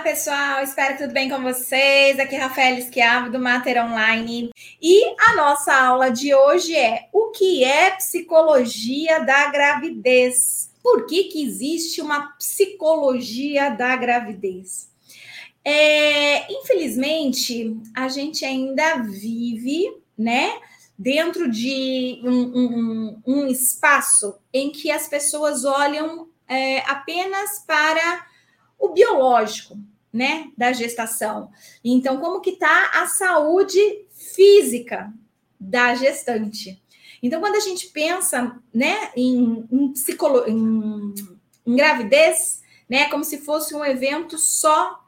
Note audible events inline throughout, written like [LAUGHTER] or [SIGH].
Olá, pessoal. Espero que tudo bem com vocês. Aqui é Rafael Esquiavo do Mater Online. E a nossa aula de hoje é o que é psicologia da gravidez? Por que, que existe uma psicologia da gravidez? É, infelizmente, a gente ainda vive, né, dentro de um, um, um espaço em que as pessoas olham é, apenas para o biológico, né, da gestação. Então, como que está a saúde física da gestante? Então, quando a gente pensa, né, em, em, psicolo... em, em gravidez, né, como se fosse um evento só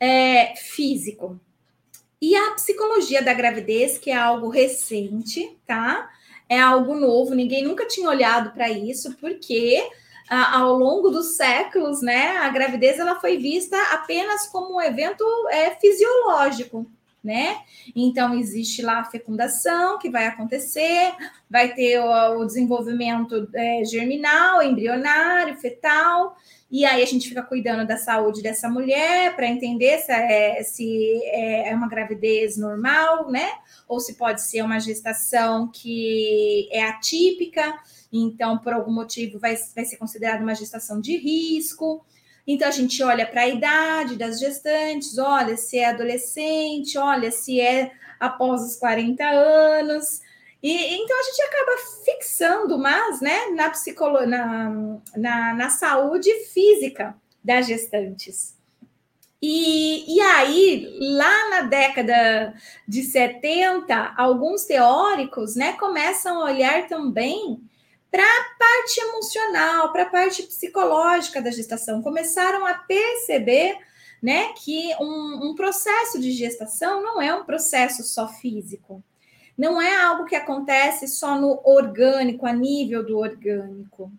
é, físico. E a psicologia da gravidez, que é algo recente, tá? É algo novo, ninguém nunca tinha olhado para isso, porque ao longo dos séculos, né, a gravidez ela foi vista apenas como um evento é, fisiológico, né? Então existe lá a fecundação que vai acontecer, vai ter o, o desenvolvimento é, germinal, embrionário, fetal, e aí a gente fica cuidando da saúde dessa mulher para entender se, é, se é, é uma gravidez normal, né? Ou se pode ser uma gestação que é atípica então, por algum motivo, vai, vai ser considerada uma gestação de risco. Então, a gente olha para a idade das gestantes, olha se é adolescente, olha se é após os 40 anos. E então a gente acaba fixando mais né, na, psicolo na, na, na saúde física das gestantes. E, e aí, lá na década de 70, alguns teóricos né, começam a olhar também para a parte emocional, para a parte psicológica da gestação. Começaram a perceber né, que um, um, processo de gestação não é um processo só físico, não é algo que acontece só no orgânico, a nível do orgânico.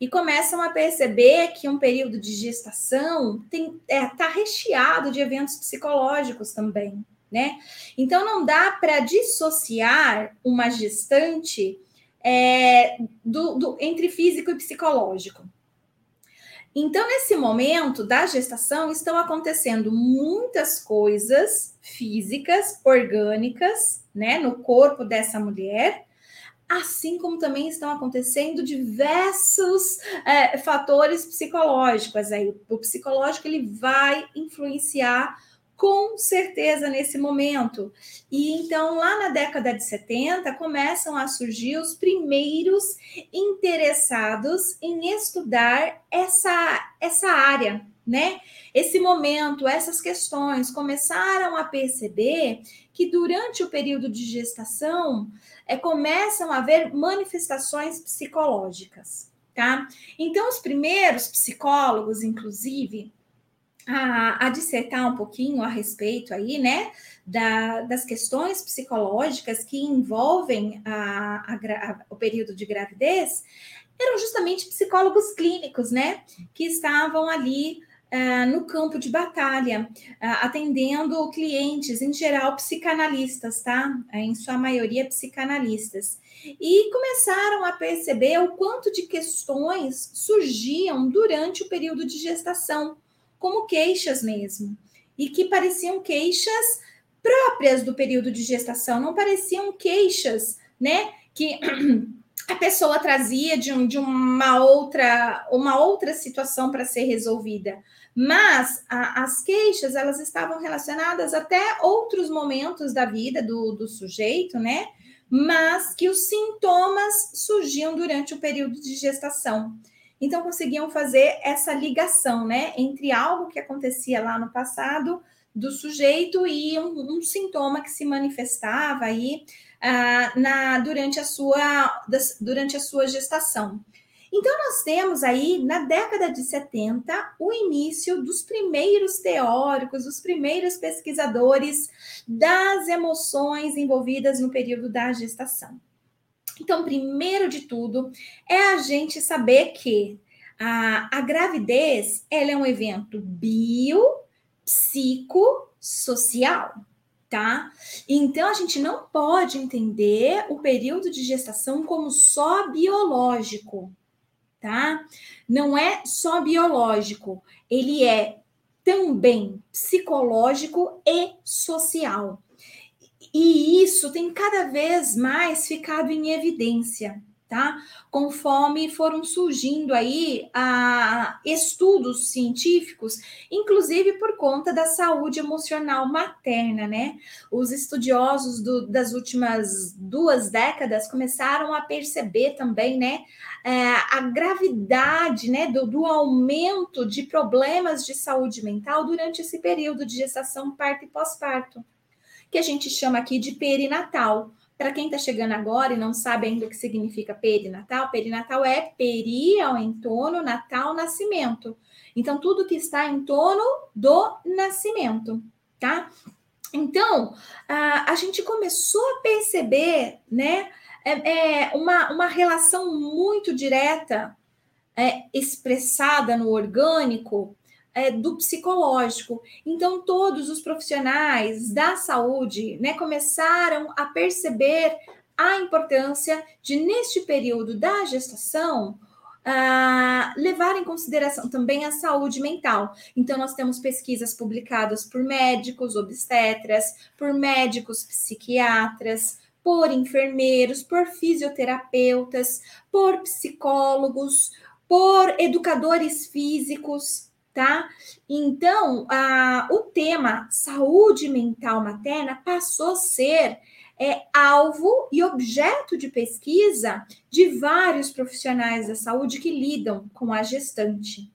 E começam a perceber que um período de gestação está é, tá recheado de eventos psicológicos também, né? Então não dá para dissociar uma gestante é, do, do, entre físico e psicológico. Então, nesse momento da gestação, estão acontecendo muitas coisas físicas, orgânicas, né, no corpo dessa mulher, assim como também estão acontecendo diversos é, fatores psicológicos. Aí, o psicológico ele vai influenciar com certeza nesse momento. E então, lá na década de 70, começam a surgir os primeiros interessados em estudar essa, essa área, né? Esse momento, essas questões começaram a perceber que durante o período de gestação é, começam a haver manifestações psicológicas, tá? Então, os primeiros psicólogos, inclusive, a, a, dissertar um pouquinho a respeito aí, né, da, das questões psicológicas que envolvem a, a, o período de gravidez, eram justamente psicólogos clínicos, né, que estavam ali uh, no campo de batalha, uh, atendendo clientes, em geral psicanalistas, tá? Em sua maioria psicanalistas. E começaram a perceber o quanto de questões surgiam durante o período de gestação como queixas mesmo, e que pareciam queixas próprias do período de gestação, não pareciam queixas, né, que [CLEARS THROAT] a pessoa trazia de, um, de uma outra uma outra situação para ser resolvida. Mas a, as queixas elas estavam relacionadas até outros momentos da vida do, do sujeito, né? Mas que os sintomas surgiam durante o período de gestação. Então conseguiam fazer essa ligação, né, entre algo que acontecia lá no passado do sujeito e um, um sintoma que se manifestava aí uh, na, durante, a sua, durante a sua gestação. Então, nós temos aí, na década de 70, o início dos primeiros teóricos, dos primeiros pesquisadores das emoções envolvidas no período da gestação. Então, primeiro de tudo, é a gente saber que a, a gravidez ela é um evento biopsicossocial, tá? Então, a gente não pode entender o período de gestação como só biológico, tá? Não é só biológico, ele é também psicológico e social. E isso tem cada vez mais ficado em evidência tá? Conforme foram surgindo aí a, estudos científicos, inclusive por conta da saúde emocional materna, né? Os estudiosos do, das últimas duas décadas começaram a perceber também, né, é, a gravidade, né, do, do aumento de problemas de saúde mental durante esse período de gestação, parto e pós-parto, que a gente chama aqui de perinatal para quem está chegando agora e não sabe ainda o que significa perinatal, perinatal é peri ao entorno, natal, nascimento. Então, tudo que está em torno do nascimento, tá? Então, a, a gente começou a perceber, né, é, é uma, uma relação muito direta é, expressada no orgânico é, do psicológico. Então, todos os profissionais da saúde né, começaram a perceber a importância de, neste período da gestação, uh, levar em consideração também a saúde mental. Então, nós temos pesquisas publicadas por médicos obstetras, por médicos psiquiatras, por enfermeiros, por fisioterapeutas, por psicólogos, por educadores físicos, tá? Então, a, o tema saúde mental materna passou a ser é, alvo e objeto de pesquisa de vários profissionais da saúde que lidam com a gestante.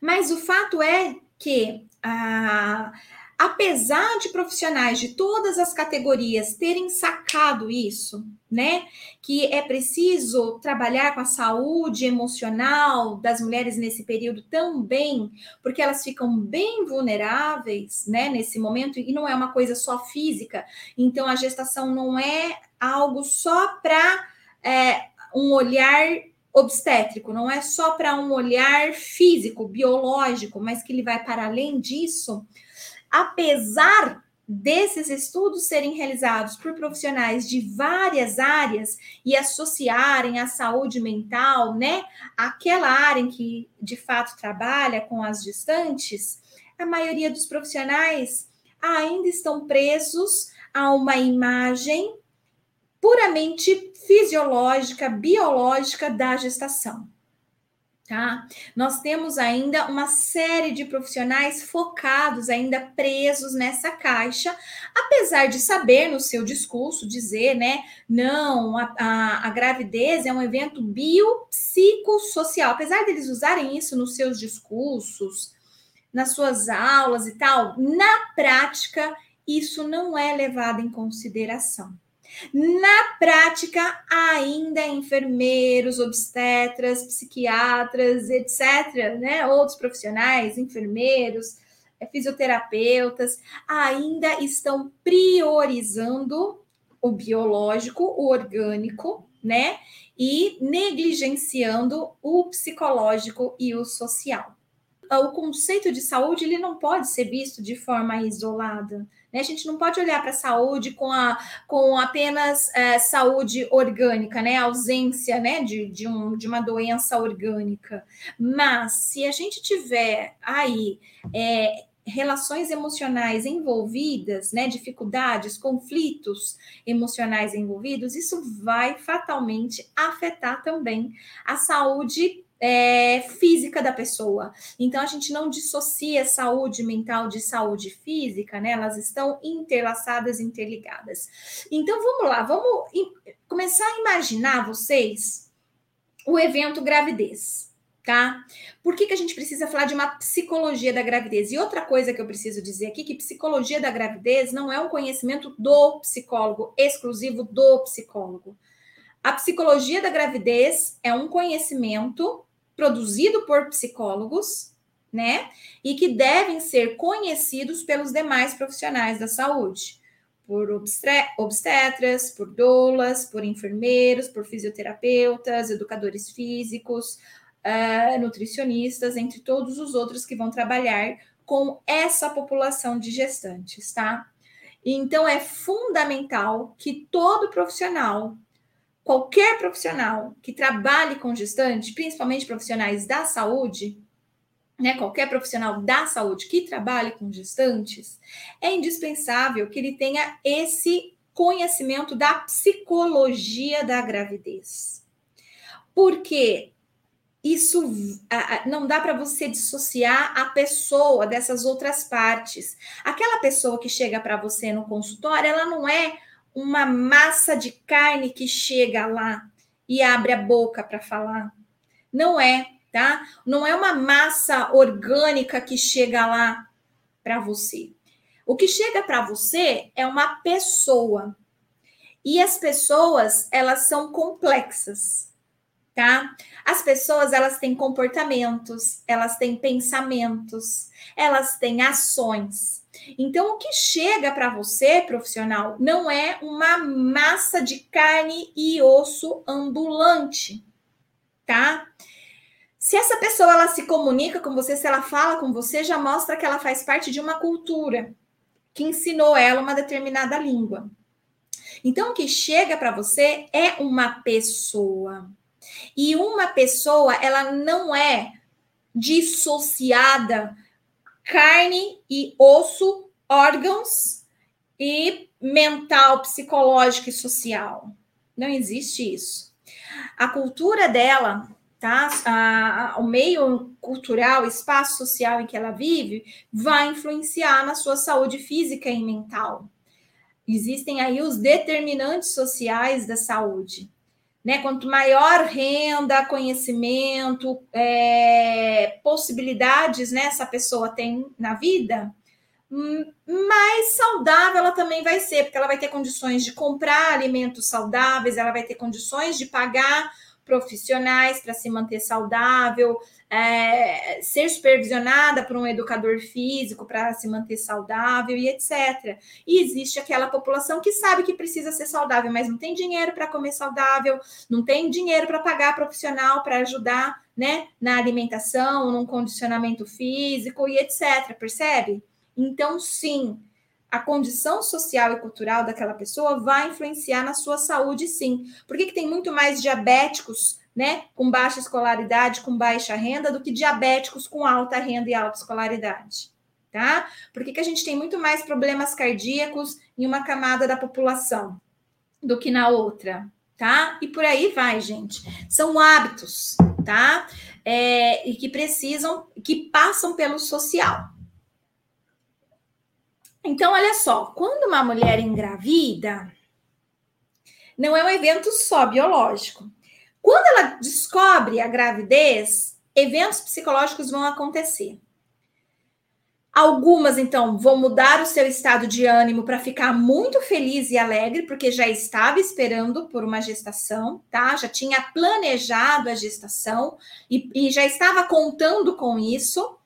Mas o fato é que a, apesar de profissionais de todas as categorias terem sacado isso, né, que é preciso trabalhar com a saúde emocional das mulheres nesse período também, porque elas ficam bem vulneráveis, né, nesse momento, e não é uma coisa só física, então a gestação não é algo só para é, um olhar obstétrico, não é só para um olhar físico, biológico, mas que ele vai para além disso apesar desses estudos serem realizados por profissionais de várias áreas e associarem a saúde mental, né, aquela área em que de fato trabalha com as gestantes, a maioria dos profissionais ainda estão presos a uma imagem puramente fisiológica, biológica da gestação. Tá? Nós temos ainda uma série de profissionais focados, ainda presos nessa caixa, apesar de saber no seu discurso dizer, né, não, a, a, a gravidez é um evento biopsicossocial, apesar deles usarem isso nos seus discursos, nas suas aulas e tal, na prática, isso não é levado em consideração. Na prática, ainda enfermeiros, obstetras, psiquiatras, etc., né? outros profissionais, enfermeiros, eh, fisioterapeutas, ainda estão priorizando o biológico, o orgânico, né? E negligenciando o psicológico e o social. O conceito de saúde ele não pode ser visto de forma isolada. Né? A gente não pode olhar para a saúde com, a, com apenas é, saúde orgânica, né? A ausência né? De, de, um, de uma doença orgânica. Mas se a gente tiver aí é, relações emocionais envolvidas, né, dificuldades, conflitos emocionais envolvidos, isso vai fatalmente afetar também a saúde é, física da pessoa. Então, a gente não dissocia saúde mental de saúde física, né? Elas estão interlaçadas, interligadas. Então, vamos lá, vamos começar a imaginar vocês o evento gravidez, tá? Por que, que a gente precisa falar de uma psicologia da gravidez? E outra coisa que eu preciso dizer aqui, que psicologia da gravidez não é um conhecimento do psicólogo, exclusivo do psicólogo. A psicologia da gravidez é um conhecimento produzido por psicólogos, né? E que devem ser conhecidos pelos demais profissionais da saúde, por obstetras, por doulas, por enfermeiros, por fisioterapeutas, educadores físicos, uh, nutricionistas, entre todos os outros que vão trabalhar com essa população de gestantes, tá? Então é fundamental que todo profissional qualquer profissional que trabalhe com gestante, principalmente profissionais da saúde, né, qualquer profissional da saúde que trabalhe com gestantes, é indispensável que ele tenha esse conhecimento da psicologia da gravidez. Porque isso não dá para você dissociar a pessoa dessas outras partes. Aquela pessoa que chega para você no consultório, ela não é uma massa de carne que chega lá e abre a boca para falar. Não é, tá? Não é uma massa orgânica que chega lá para você. O que chega para você é uma pessoa. E as pessoas, elas são complexas tá? As pessoas, elas têm comportamentos, elas têm pensamentos, elas têm ações. Então, o que chega para você, profissional, não é uma massa de carne e osso ambulante, tá? Se essa pessoa ela se comunica com você, se ela fala com você, já mostra que ela faz parte de uma cultura que ensinou ela uma determinada língua. Então, o que chega para você é uma pessoa. E uma pessoa, ela não é dissociada carne e osso, órgãos e mental, psicológico e social. Não existe isso. A cultura dela, tá? A, a, o meio cultural, espaço social em que ela vive, vai influenciar na sua saúde física e mental. Existem aí os determinantes sociais da saúde. Né? Quanto maior renda, conhecimento, é, possibilidades né, essa pessoa tem na vida, hum, mais saudável ela também vai ser, porque ela vai ter condições de comprar alimentos saudáveis, ela vai ter condições de pagar profissionais para se manter saudável, é, ser supervisionada por um educador físico para se manter saudável e etc. E existe aquela população que sabe que precisa ser saudável, mas não tem dinheiro para comer saudável, não tem dinheiro para pagar profissional para ajudar né, na alimentação, num condicionamento físico e etc. Percebe? Então, sim, a condição social e cultural daquela pessoa vai influenciar na sua saúde, sim. Por que, que tem muito mais diabéticos, né, com baixa escolaridade, com baixa renda, do que diabéticos com alta renda e alta escolaridade? Tá? Por que, que a gente tem muito mais problemas cardíacos em uma camada da população do que na outra? Tá? E por aí vai, gente. São hábitos, tá? É, e que precisam, que passam pelo social. Então, olha só, quando uma mulher engravida, não é um evento só biológico. Quando ela descobre a gravidez, eventos psicológicos vão acontecer. Algumas, então, vão mudar o seu estado de ânimo para ficar muito feliz e alegre, porque já estava esperando por uma gestação, tá? Já tinha planejado a gestação e, e já estava contando com isso.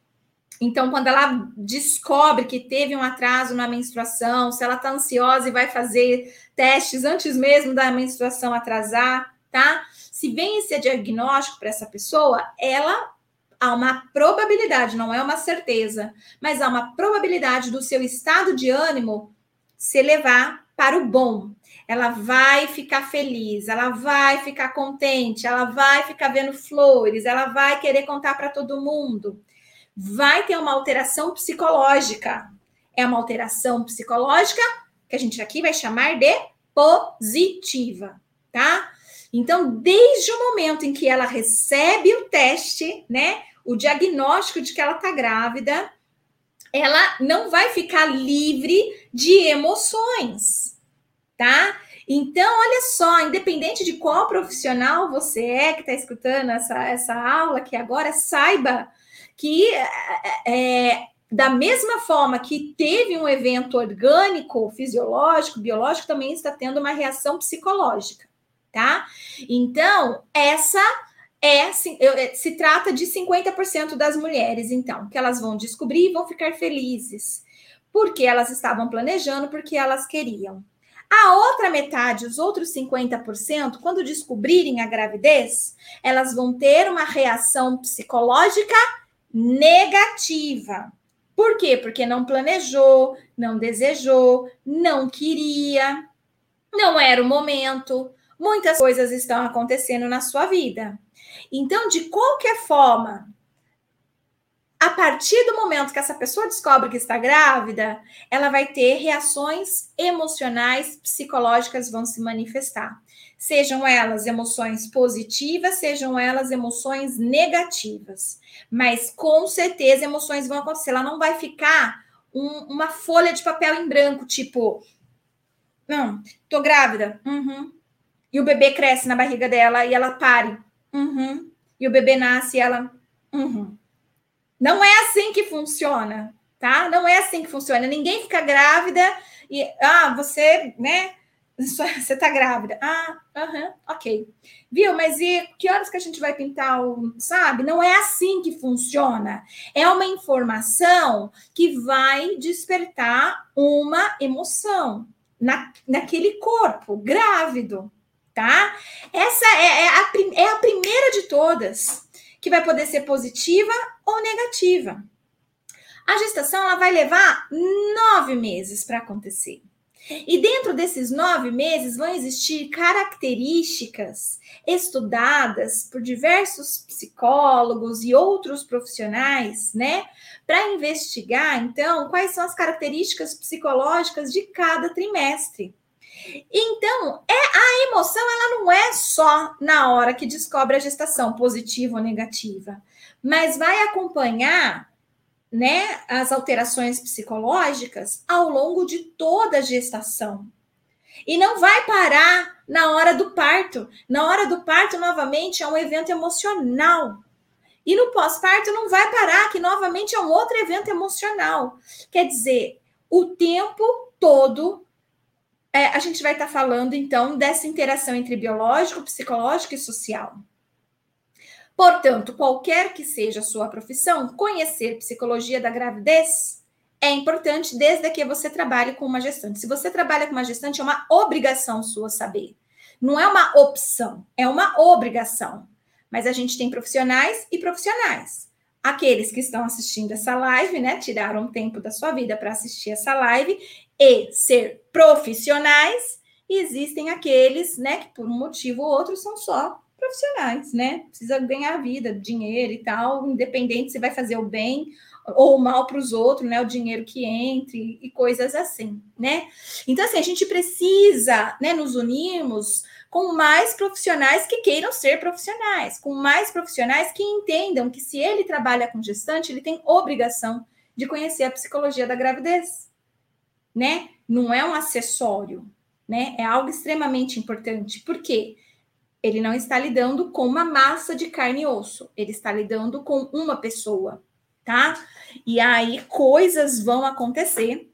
Então, quando ela descobre que teve um atraso na menstruação, se ela está ansiosa e vai fazer testes antes mesmo da menstruação atrasar, tá? Se vem esse diagnóstico para essa pessoa, ela há uma probabilidade, não é uma certeza, mas há uma probabilidade do seu estado de ânimo se levar para o bom. Ela vai ficar feliz, ela vai ficar contente, ela vai ficar vendo flores, ela vai querer contar para todo mundo vai ter uma alteração psicológica. É uma alteração psicológica que a gente aqui vai chamar de positiva, tá? Então, desde o momento em que ela recebe o teste, né, o diagnóstico de que ela tá grávida, ela não vai ficar livre de emoções, tá? Então, olha só, independente de qual profissional você é que está escutando essa, essa aula aqui agora, saiba que é, é, da mesma forma que teve um evento orgânico, fisiológico, biológico, também está tendo uma reação psicológica, tá? Então, essa é, é se trata de 50% das mulheres, então, que elas vão descobrir e vão ficar felizes, porque elas estavam planejando, porque elas queriam. A outra metade, os outros 50%, quando descobrirem a gravidez, elas vão ter uma reação psicológica negativa. Por quê? Porque não planejou, não desejou, não queria, não era o momento. Muitas coisas estão acontecendo na sua vida. Então, de qualquer forma, a partir do momento que essa pessoa descobre que está grávida, ela vai ter reações emocionais, psicológicas vão se manifestar. Sejam elas emoções positivas, sejam elas emoções negativas. Mas com certeza emoções vão acontecer. Ela não vai ficar um, uma folha de papel em branco, tipo, não, tô grávida. Uhum. E o bebê cresce na barriga dela e ela pare. Uhum. E o bebê nasce e ela. Uhum. Não é assim que funciona, tá? Não é assim que funciona. Ninguém fica grávida e ah, você, né? [LAUGHS] Você tá grávida. Ah, aham, ok. Viu? Mas e que horas que a gente vai pintar o, sabe? Não é assim que funciona. É uma informação que vai despertar uma emoção na, naquele corpo grávido, tá? Essa é, é, a, é a primeira de todas que vai poder ser positiva ou negativa. A gestação ela vai levar nove meses para acontecer. E dentro desses nove meses vão existir características estudadas por diversos psicólogos e outros profissionais, né, para investigar, então, quais são as características psicológicas de cada trimestre. Então, é a emoção, ela não é só na hora que descobre a gestação, positiva ou negativa, mas vai acompanhar né, as alterações psicológicas ao longo de toda a gestação. E não vai parar na hora do parto. Na hora do parto, novamente, é um evento emocional. E no pós-parto não vai parar, que novamente é um outro evento emocional. Quer dizer, o tempo todo é, a gente vai estar tá falando, então, dessa interação entre biológico, psicológico e social. Portanto, qualquer que seja a sua profissão, conhecer psicologia da gravidez é importante desde que você trabalhe com uma gestante. Se você trabalha com uma gestante, é uma obrigação sua saber. Não é uma opção, é uma obrigação. Mas a gente tem profissionais e profissionais. Aqueles que estão assistindo essa live, né, tiraram tempo da sua vida para assistir essa live e ser profissionais, e existem aqueles, né, que por um motivo ou outro são só profissionais, né? Precisa ganhar vida, dinheiro e tal, independente se vai fazer o bem ou o mal para os outros, né? O dinheiro que entre e coisas assim, né? Então, assim, a gente precisa, né, nos unirmos com mais profissionais que queiram ser profissionais, com mais profissionais que entendam que se ele trabalha com gestante, ele tem obrigação de conhecer a psicologia da gravidez, né? Não é um acessório, né? É algo extremamente importante. Por quê? Ele não está lidando com uma massa de carne e osso, ele está lidando com uma pessoa, tá? E aí coisas vão acontecer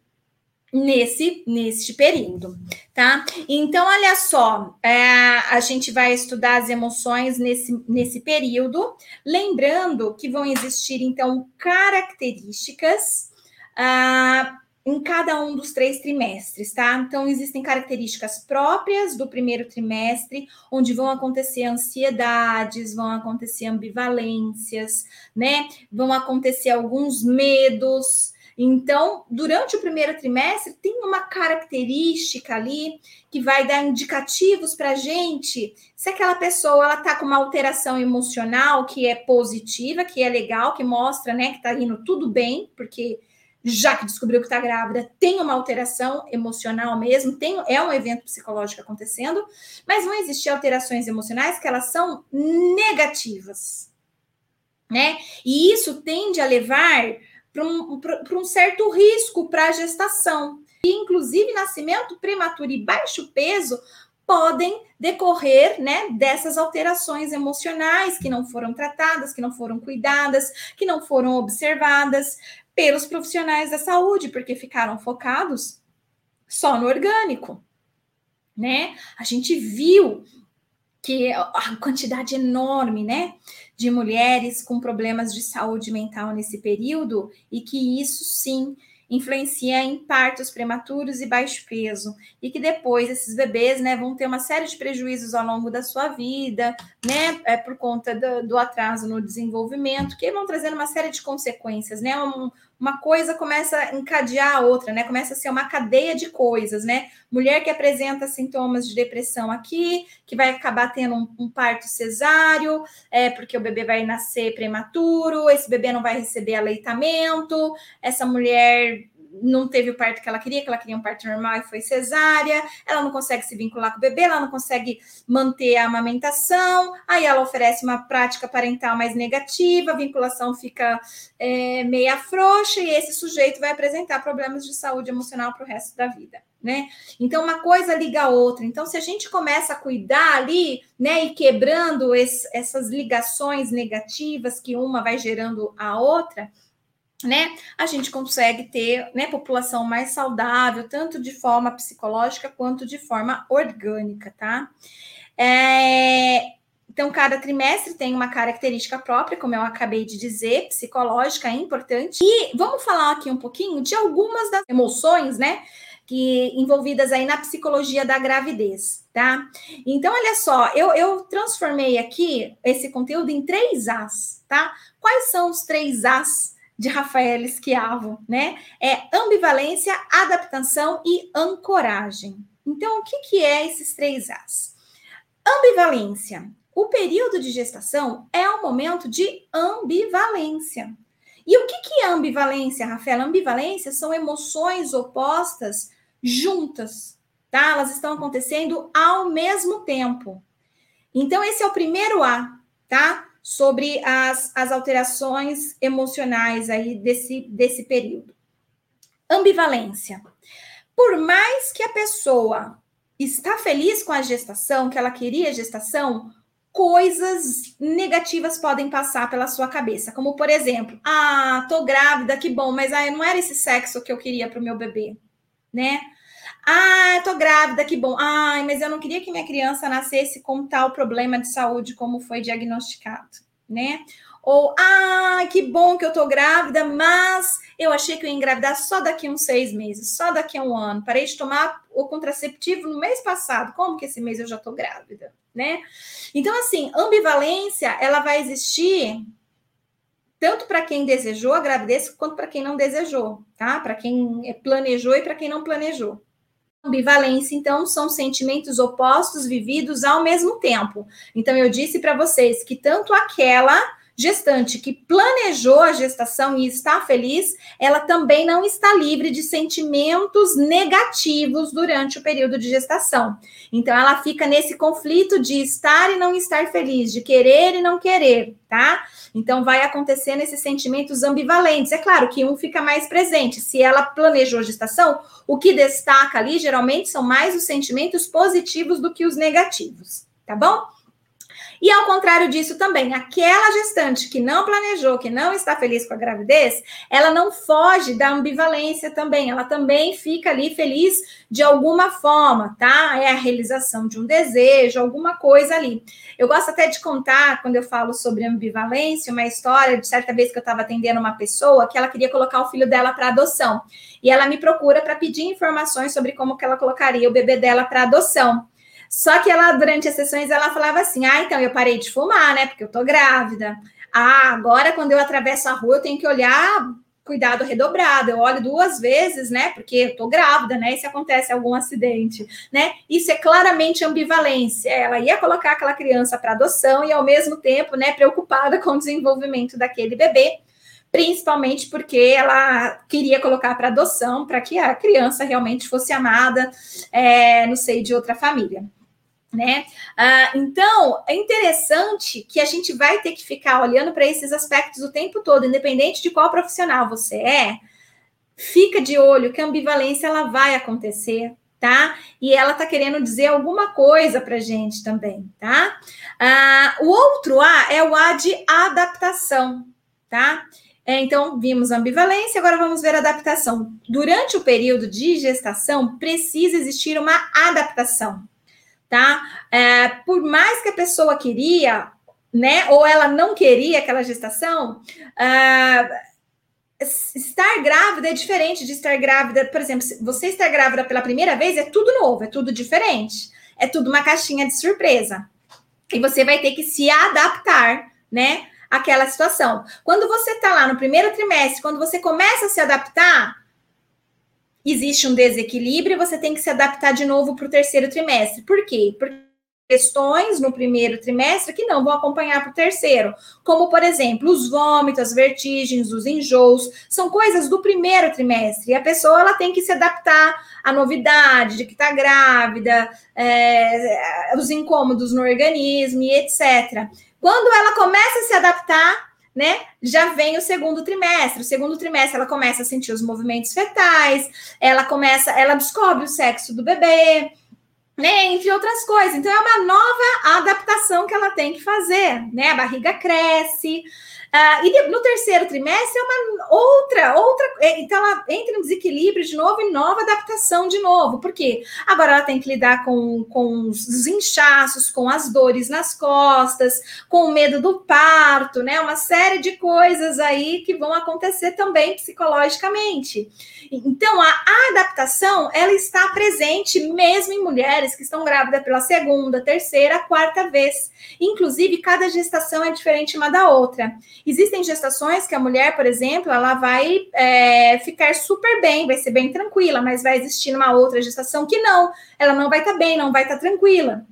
nesse neste período, tá? Então, olha só, é, a gente vai estudar as emoções nesse, nesse período, lembrando que vão existir, então, características ah, em cada um dos três trimestres, tá? Então, existem características próprias do primeiro trimestre, onde vão acontecer ansiedades, vão acontecer ambivalências, né? Vão acontecer alguns medos. Então, durante o primeiro trimestre, tem uma característica ali que vai dar indicativos para a gente se aquela pessoa ela tá com uma alteração emocional que é positiva, que é legal, que mostra, né, que tá indo tudo bem, porque já que descobriu que está grávida, tem uma alteração emocional mesmo, tem, é um evento psicológico acontecendo, mas vão existir alterações emocionais que elas são negativas, né? E isso tende a levar para um, um certo risco para a gestação. E, inclusive, nascimento prematuro e baixo peso podem decorrer né, dessas alterações emocionais que não foram tratadas, que não foram cuidadas, que não foram observadas pelos profissionais da saúde, porque ficaram focados só no orgânico, né? A gente viu que a quantidade enorme, né, de mulheres com problemas de saúde mental nesse período e que isso sim influencia em partos prematuros e baixo peso, e que depois esses bebês, né, vão ter uma série de prejuízos ao longo da sua vida, né, é por conta do, do atraso no desenvolvimento, que vão trazendo uma série de consequências, né, um, uma coisa começa a encadear a outra, né? Começa a ser uma cadeia de coisas, né? Mulher que apresenta sintomas de depressão aqui, que vai acabar tendo um, um parto cesáreo, é, porque o bebê vai nascer prematuro, esse bebê não vai receber aleitamento, essa mulher não teve o parto que ela queria, que ela queria um parto normal e foi cesárea, ela não consegue se vincular com o bebê, ela não consegue manter a amamentação, aí ela oferece uma prática parental mais negativa, a vinculação fica é, meia frouxa e esse sujeito vai apresentar problemas de saúde emocional para o resto da vida. Né? Então, uma coisa liga a outra. Então, se a gente começa a cuidar ali, né, e quebrando esse, essas ligações negativas que uma vai gerando a outra, né, a gente consegue ter né, população mais saudável, tanto de forma psicológica quanto de forma orgânica, tá? É, então, cada trimestre tem uma característica própria, como eu acabei de dizer, psicológica, é importante. E vamos falar aqui um pouquinho de algumas das emoções, né? Que envolvidas aí na psicologia da gravidez, tá? Então, olha só, eu, eu transformei aqui esse conteúdo em três As, tá? Quais são os três As de Rafael Schiavo, né? É ambivalência, adaptação e ancoragem. Então, o que, que é esses três As? Ambivalência. O período de gestação é um momento de ambivalência. E o que, que é ambivalência, Rafael? Ambivalência são emoções opostas juntas, tá? Elas estão acontecendo ao mesmo tempo. Então, esse é o primeiro A, tá? Sobre as, as alterações emocionais aí desse, desse período. Ambivalência. Por mais que a pessoa está feliz com a gestação, que ela queria a gestação, coisas negativas podem passar pela sua cabeça, como por exemplo, ah, tô grávida, que bom, mas ah, não era esse sexo que eu queria para o meu bebê, né? Ah, tô grávida, que bom. Ai, mas eu não queria que minha criança nascesse com tal problema de saúde como foi diagnosticado, né? Ou, ah, que bom que eu tô grávida, mas eu achei que eu ia engravidar só daqui a uns seis meses, só daqui a um ano. Parei de tomar o contraceptivo no mês passado. Como que esse mês eu já tô grávida, né? Então, assim, ambivalência, ela vai existir tanto para quem desejou a gravidez quanto para quem não desejou, tá? Para quem planejou e para quem não planejou. Ambivalência, então, são sentimentos opostos vividos ao mesmo tempo. Então, eu disse para vocês que tanto aquela gestante que planejou a gestação e está feliz, ela também não está livre de sentimentos negativos durante o período de gestação. Então, ela fica nesse conflito de estar e não estar feliz, de querer e não querer, tá? Então, vai acontecer nesses sentimentos ambivalentes. É claro que um fica mais presente. Se ela planejou a gestação, o que destaca ali geralmente são mais os sentimentos positivos do que os negativos, tá bom? E ao contrário disso também, aquela gestante que não planejou, que não está feliz com a gravidez, ela não foge da ambivalência também, ela também fica ali feliz de alguma forma, tá? É a realização de um desejo, alguma coisa ali. Eu gosto até de contar, quando eu falo sobre ambivalência, uma história de certa vez que eu estava atendendo uma pessoa que ela queria colocar o filho dela para adoção. E ela me procura para pedir informações sobre como que ela colocaria o bebê dela para adoção. Só que ela, durante as sessões, ela falava assim: ah, então eu parei de fumar, né? Porque eu tô grávida. Ah, agora quando eu atravesso a rua, eu tenho que olhar cuidado redobrado. Eu olho duas vezes, né? Porque eu tô grávida, né? E se acontece algum acidente, né? Isso é claramente ambivalência. Ela ia colocar aquela criança para adoção e ao mesmo tempo, né, preocupada com o desenvolvimento daquele bebê, principalmente porque ela queria colocar para adoção para que a criança realmente fosse amada é, no seio de outra família né? Ah, então, é interessante que a gente vai ter que ficar olhando para esses aspectos o tempo todo, independente de qual profissional você é. Fica de olho que a ambivalência ela vai acontecer, tá? E ela tá querendo dizer alguma coisa para gente também, tá? Ah, o outro A é o A de adaptação, tá? É, então, vimos ambivalência, agora vamos ver adaptação. Durante o período de gestação, precisa existir uma adaptação, tá? É, por mais que a pessoa queria, né, ou ela não queria aquela gestação, uh, estar grávida é diferente de estar grávida, por exemplo, você estar grávida pela primeira vez é tudo novo, é tudo diferente, é tudo uma caixinha de surpresa. E você vai ter que se adaptar, né, aquela situação. Quando você está lá no primeiro trimestre, quando você começa a se adaptar, existe um desequilíbrio, você tem que se adaptar de novo para o terceiro trimestre. Por quê? Porque questões no primeiro trimestre que não vão acompanhar para o terceiro, como por exemplo os vômitos, as vertigens, os enjoos, são coisas do primeiro trimestre. E a pessoa ela tem que se adaptar à novidade de que está grávida, é, os incômodos no organismo e etc. Quando ela começa a se adaptar, né? Já vem o segundo trimestre. O segundo trimestre ela começa a sentir os movimentos fetais, ela começa, ela descobre o sexo do bebê, né? Entre outras coisas. Então é uma nova adaptação que ela tem que fazer, né? A barriga cresce, Uh, e no terceiro trimestre é uma outra, outra. É, então ela entra em desequilíbrio de novo e nova adaptação de novo. Por quê? Agora ela tem que lidar com, com os inchaços, com as dores nas costas, com o medo do parto, né? Uma série de coisas aí que vão acontecer também psicologicamente. Então a adaptação ela está presente mesmo em mulheres que estão grávidas pela segunda, terceira, quarta vez. Inclusive, cada gestação é diferente uma da outra. Existem gestações que a mulher, por exemplo, ela vai é, ficar super bem, vai ser bem tranquila, mas vai existir uma outra gestação que não, ela não vai estar tá bem, não vai estar tá tranquila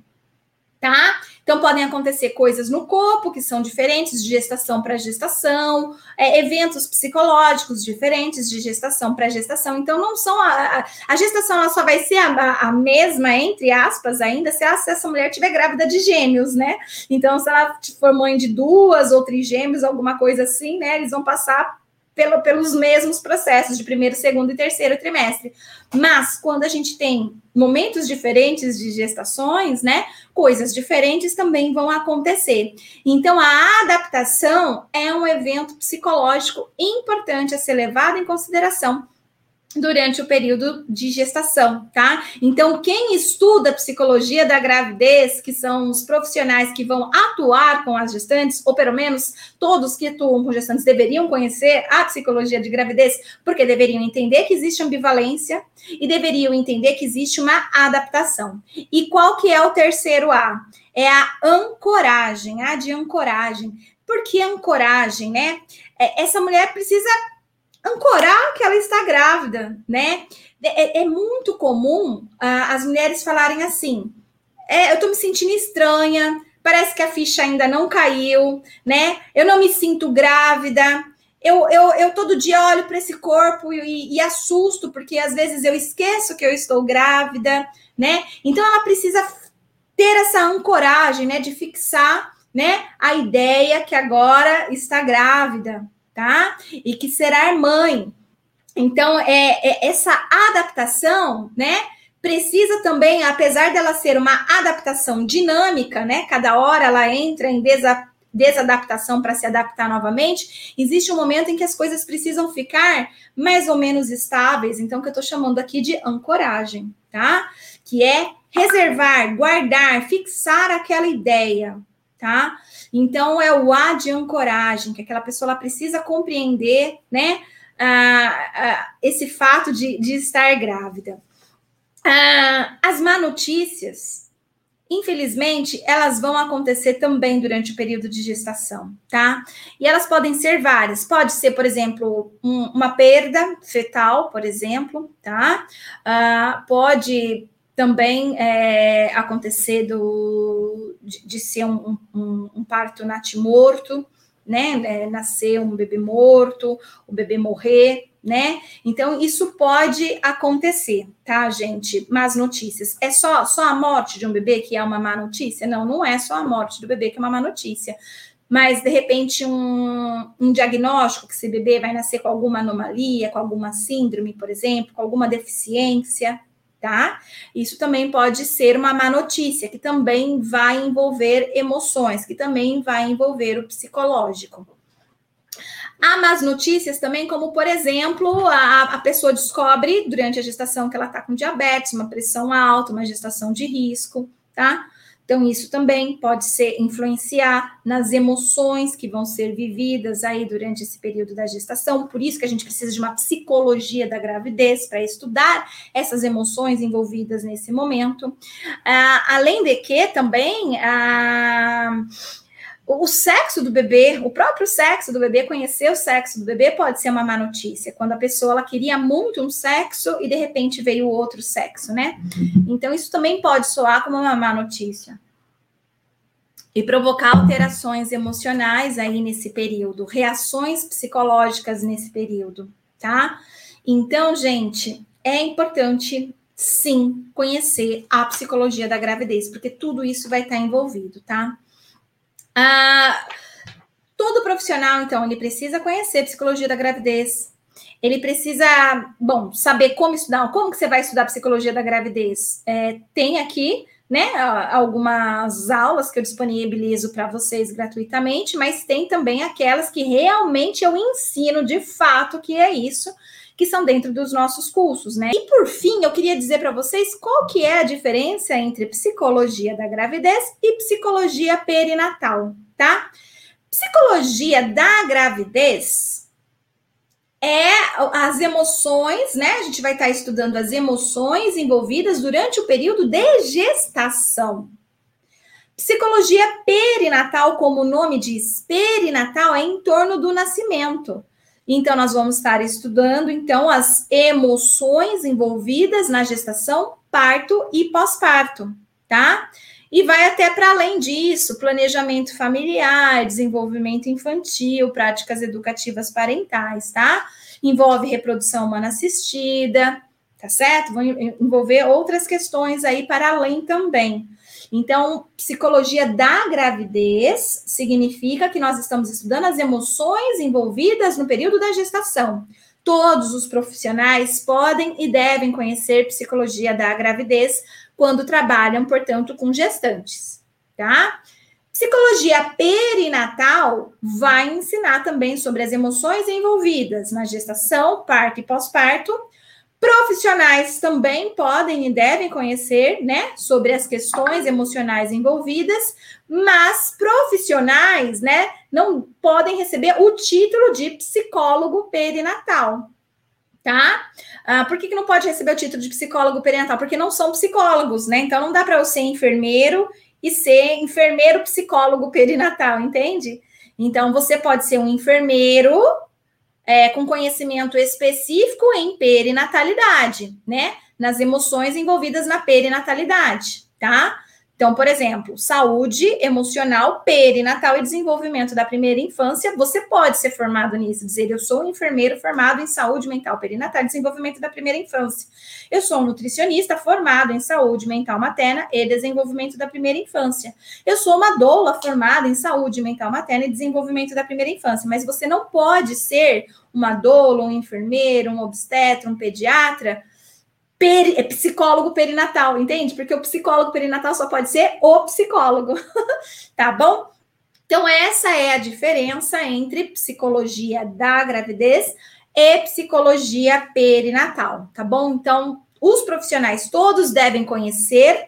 tá? Então, podem acontecer coisas no corpo que são diferentes de gestação para gestação, é, eventos psicológicos diferentes de gestação para gestação. Então, não são. A, a, gestação ela só vai ser a, a, mesma, entre aspas, ainda, se, se essa mulher tiver grávida de gêmeos, né? Então, se ela for mãe de duas ou trigêmeos, alguma coisa assim, né? Eles vão passar pelo, pelos mesmos processos de primeiro, segundo e terceiro trimestre. Mas quando a gente tem momentos diferentes de gestações, né, coisas diferentes também vão acontecer. Então a adaptação é um evento psicológico importante a ser levado em consideração durante o período de gestação, tá? Então, quem estuda psicologia da gravidez, que são os profissionais que vão atuar com as gestantes, ou pelo menos todos que atuam com gestantes deveriam conhecer a psicologia de gravidez, porque deveriam entender que existe ambivalência e deveriam entender que existe uma adaptação. E qual que é o terceiro A? É a ancoragem, a de ancoragem. Por que ancoragem, né? É, essa mulher precisa ancorar que ela está grávida, né? É, é muito comum uh, as mulheres falarem assim: é, eu tô me sentindo estranha, parece que a ficha ainda não caiu, né? Eu não me sinto grávida. Eu, eu, eu todo dia olho para esse corpo e, e assusto, porque às vezes eu esqueço que eu estou grávida, né? Então ela precisa ter essa ancoragem, né? De fixar né, a ideia que agora está grávida, tá? E que será mãe. Então, é, é essa adaptação, né? Precisa também, apesar dela ser uma adaptação dinâmica, né? Cada hora ela entra em desa, desadaptação para se adaptar novamente, existe um momento em que as coisas precisam ficar mais ou menos estáveis, então que eu estou chamando aqui de ancoragem, tá? Que é reservar, guardar, fixar aquela ideia, tá? Então, é o A de ancoragem, que aquela pessoa ela precisa compreender, né, ah, ah, esse fato de, de estar grávida. Ah, as má notícias, infelizmente, elas vão acontecer também durante o período de gestação, tá? E elas podem ser várias. Pode ser, por exemplo, um, uma perda fetal, por exemplo, tá? Uh, pode também é, acontecer do, de, de ser um, um, um, parto natimorto, né? É, nascer um bebê morto, o bebê morrer, né? Então, isso pode acontecer, tá, gente? Más notícias. É só, só a morte de um bebê que é uma má notícia? Não, não é só a morte do bebê que é uma má notícia. Mas, de repente, um, um diagnóstico que esse bebê vai nascer com alguma anomalia, com alguma síndrome, por exemplo, com alguma deficiência, tá? Isso também pode ser uma má notícia, que também vai envolver emoções, que também vai envolver o psicológico. Há más notícias também, como, por exemplo, a, a pessoa descobre durante a gestação que ela está com diabetes, uma pressão alta, uma gestação de risco, tá? Então, isso também pode ser influenciar nas emoções que vão ser vividas aí durante esse período da gestação. Por isso que a gente precisa de uma psicologia da gravidez para estudar essas emoções envolvidas nesse momento. Ah, além de que também. Ah, o sexo do bebê, o próprio sexo do bebê, conhecer o sexo do bebê pode ser uma má notícia. Quando a pessoa ela queria muito um sexo e de repente veio outro sexo, né? Então isso também pode soar como uma má notícia. E provocar alterações emocionais aí nesse período, reações psicológicas nesse período, tá? Então, gente, é importante sim conhecer a psicologia da gravidez, porque tudo isso vai estar envolvido, tá? Ah, todo profissional, então, ele precisa conhecer psicologia da gravidez. Ele precisa, bom, saber como estudar. Como que você vai estudar psicologia da gravidez? É, tem aqui, né, algumas aulas que eu disponibilizo para vocês gratuitamente, mas tem também aquelas que realmente eu ensino de fato que é isso, que são dentro dos nossos cursos, né? E por fim, eu queria dizer para vocês qual que é a diferença entre psicologia da gravidez e psicologia perinatal, tá? Psicologia da gravidez é as emoções, né? A gente vai estar estudando as emoções envolvidas durante o período de gestação. Psicologia perinatal, como o nome diz, perinatal é em torno do nascimento. Então, nós vamos estar estudando, então, as emoções envolvidas na gestação, parto e pós-parto, tá? E vai até para além disso, planejamento familiar, desenvolvimento infantil, práticas educativas parentais, tá? Envolve reprodução humana assistida, tá certo? Vão envolver outras questões aí para além também. Então, psicologia da gravidez significa que nós estamos estudando as emoções envolvidas no período da gestação. Todos os profissionais podem e devem conhecer psicologia da gravidez quando trabalham, portanto, com gestantes, tá? Psicologia perinatal vai ensinar também sobre as emoções envolvidas na gestação, parto e pós-parto, Profissionais também podem e devem conhecer, né, sobre as questões emocionais envolvidas, mas profissionais, né, não podem receber o título de psicólogo perinatal, tá? Ah, por que, que não pode receber o título de psicólogo perinatal? Porque não são psicólogos, né? Então não dá para eu ser enfermeiro e ser enfermeiro psicólogo perinatal, entende? Então você pode ser um enfermeiro é, com conhecimento específico em perinatalidade, né? Nas emoções envolvidas na perinatalidade, tá? Então, por exemplo, saúde emocional perinatal e desenvolvimento da primeira infância, você pode ser formado nisso, dizer eu sou um enfermeiro formado em saúde mental perinatal e desenvolvimento da primeira infância. Eu sou um nutricionista formado em saúde mental materna e desenvolvimento da primeira infância. Eu sou uma doula formada em saúde mental materna e desenvolvimento da primeira infância, mas você não pode ser uma doula, um enfermeiro, um obstetra, um pediatra peri, é psicólogo perinatal, entende? Porque o psicólogo perinatal só pode ser o psicólogo, [LAUGHS] tá bom? Então, essa é a diferença entre psicologia da gravidez e psicologia perinatal, tá bom? Então, os profissionais todos devem conhecer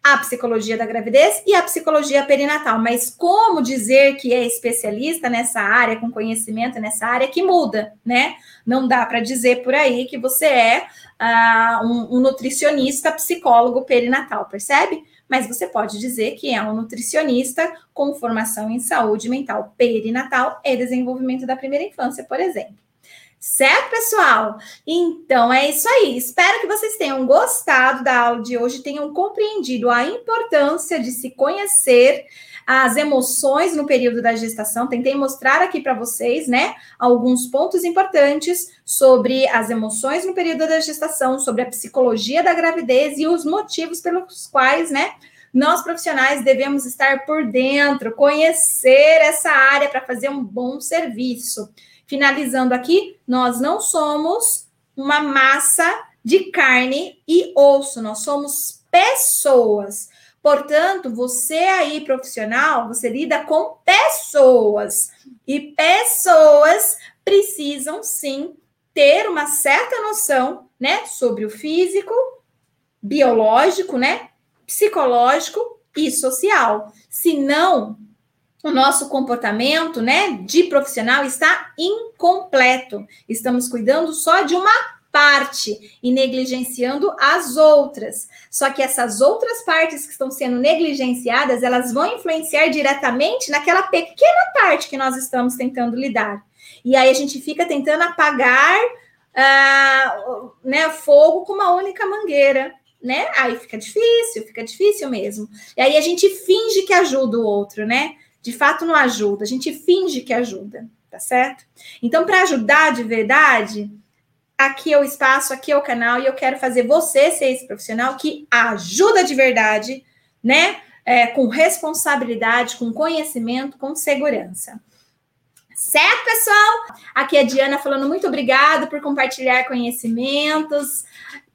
a psicologia da gravidez e a psicologia perinatal, mas como dizer que é especialista nessa área, com conhecimento nessa área, que muda, né? Não dá para dizer por aí que você é uh, um, um nutricionista psicólogo perinatal, percebe? Mas você pode dizer que é um nutricionista com formação em saúde mental perinatal e desenvolvimento da primeira infância, por exemplo. Certo, pessoal? Então é isso aí. Espero que vocês tenham gostado da aula de hoje, tenham compreendido a importância de se conhecer as emoções no período da gestação. Tentei mostrar aqui para vocês, né, alguns pontos importantes sobre as emoções no período da gestação, sobre a psicologia da gravidez e os motivos pelos quais, né, nós profissionais devemos estar por dentro, conhecer essa área para fazer um bom serviço. Finalizando aqui, nós não somos uma massa de carne e osso, nós somos pessoas. Portanto, você aí profissional, você lida com pessoas e pessoas precisam sim ter uma certa noção, né, sobre o físico, biológico, né, psicológico e social. Senão, o nosso comportamento, né, de profissional está incompleto. Estamos cuidando só de uma parte e negligenciando as outras. Só que essas outras partes que estão sendo negligenciadas, elas vão influenciar diretamente naquela pequena parte que nós estamos tentando lidar. E aí a gente fica tentando apagar uh, né, fogo com uma única mangueira. Né? Aí fica difícil, fica difícil mesmo. E aí a gente finge que ajuda o outro, né? De fato não ajuda, a gente finge que ajuda, tá certo? Então, para ajudar de verdade, aqui é o espaço, aqui é o canal, e eu quero fazer você ser esse profissional que ajuda de verdade, né? É, com responsabilidade, com conhecimento, com segurança. Certo, pessoal? Aqui é a Diana falando muito obrigada por compartilhar conhecimentos.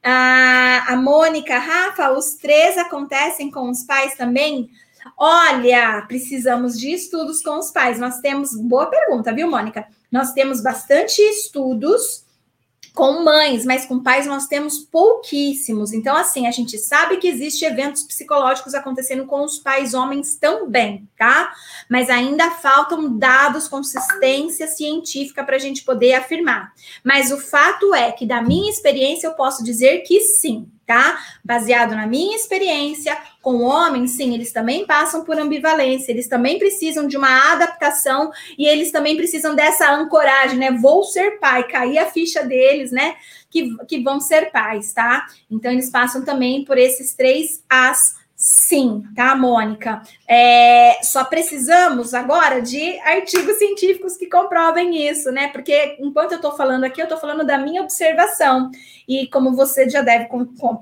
a Mônica, Rafa, os três acontecem com os pais também? Olha, precisamos de estudos com os pais. Nós temos, boa pergunta, viu, Mônica? Nós temos bastante estudos com mães, mas com pais nós temos pouquíssimos. Então, assim, a gente sabe que existe eventos psicológicos acontecendo com os pais homens também, tá? Mas ainda faltam dados, consistência científica para a gente poder afirmar. Mas o fato é que, da minha experiência, eu posso dizer que sim, tá? Baseado na minha experiência, com homens, sim, eles também passam por ambivalência, eles também precisam de uma adaptação e eles também precisam dessa ancoragem, né? Vou ser pai, cair a ficha deles, né? Que, que vão ser pais, tá? Então, eles passam também por esses três As Sim, tá, Mônica? É, só precisamos agora de artigos científicos que comprovem isso, né? Porque enquanto eu estou falando aqui, eu estou falando da minha observação. E como você já deve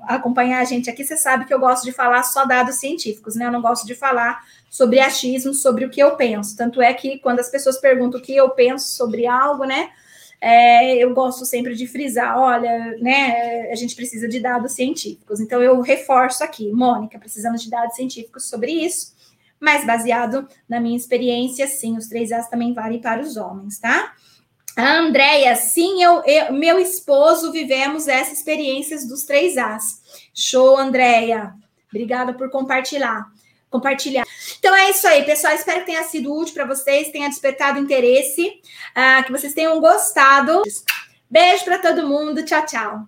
acompanhar a gente aqui, você sabe que eu gosto de falar só dados científicos, né? Eu não gosto de falar sobre achismo, sobre o que eu penso. Tanto é que quando as pessoas perguntam o que eu penso sobre algo, né? É, eu gosto sempre de frisar, olha, né, a gente precisa de dados científicos. Então eu reforço aqui, Mônica, precisamos de dados científicos sobre isso, mas baseado na minha experiência, sim, os três As também valem para os homens, tá? A Andréia, sim, eu, eu, meu esposo vivemos essas experiências dos três As. Show, Andréia. Obrigada por compartilhar compartilhar. Então é isso aí, pessoal. Espero que tenha sido útil para vocês, tenha despertado interesse, uh, que vocês tenham gostado. Beijo para todo mundo. Tchau, tchau.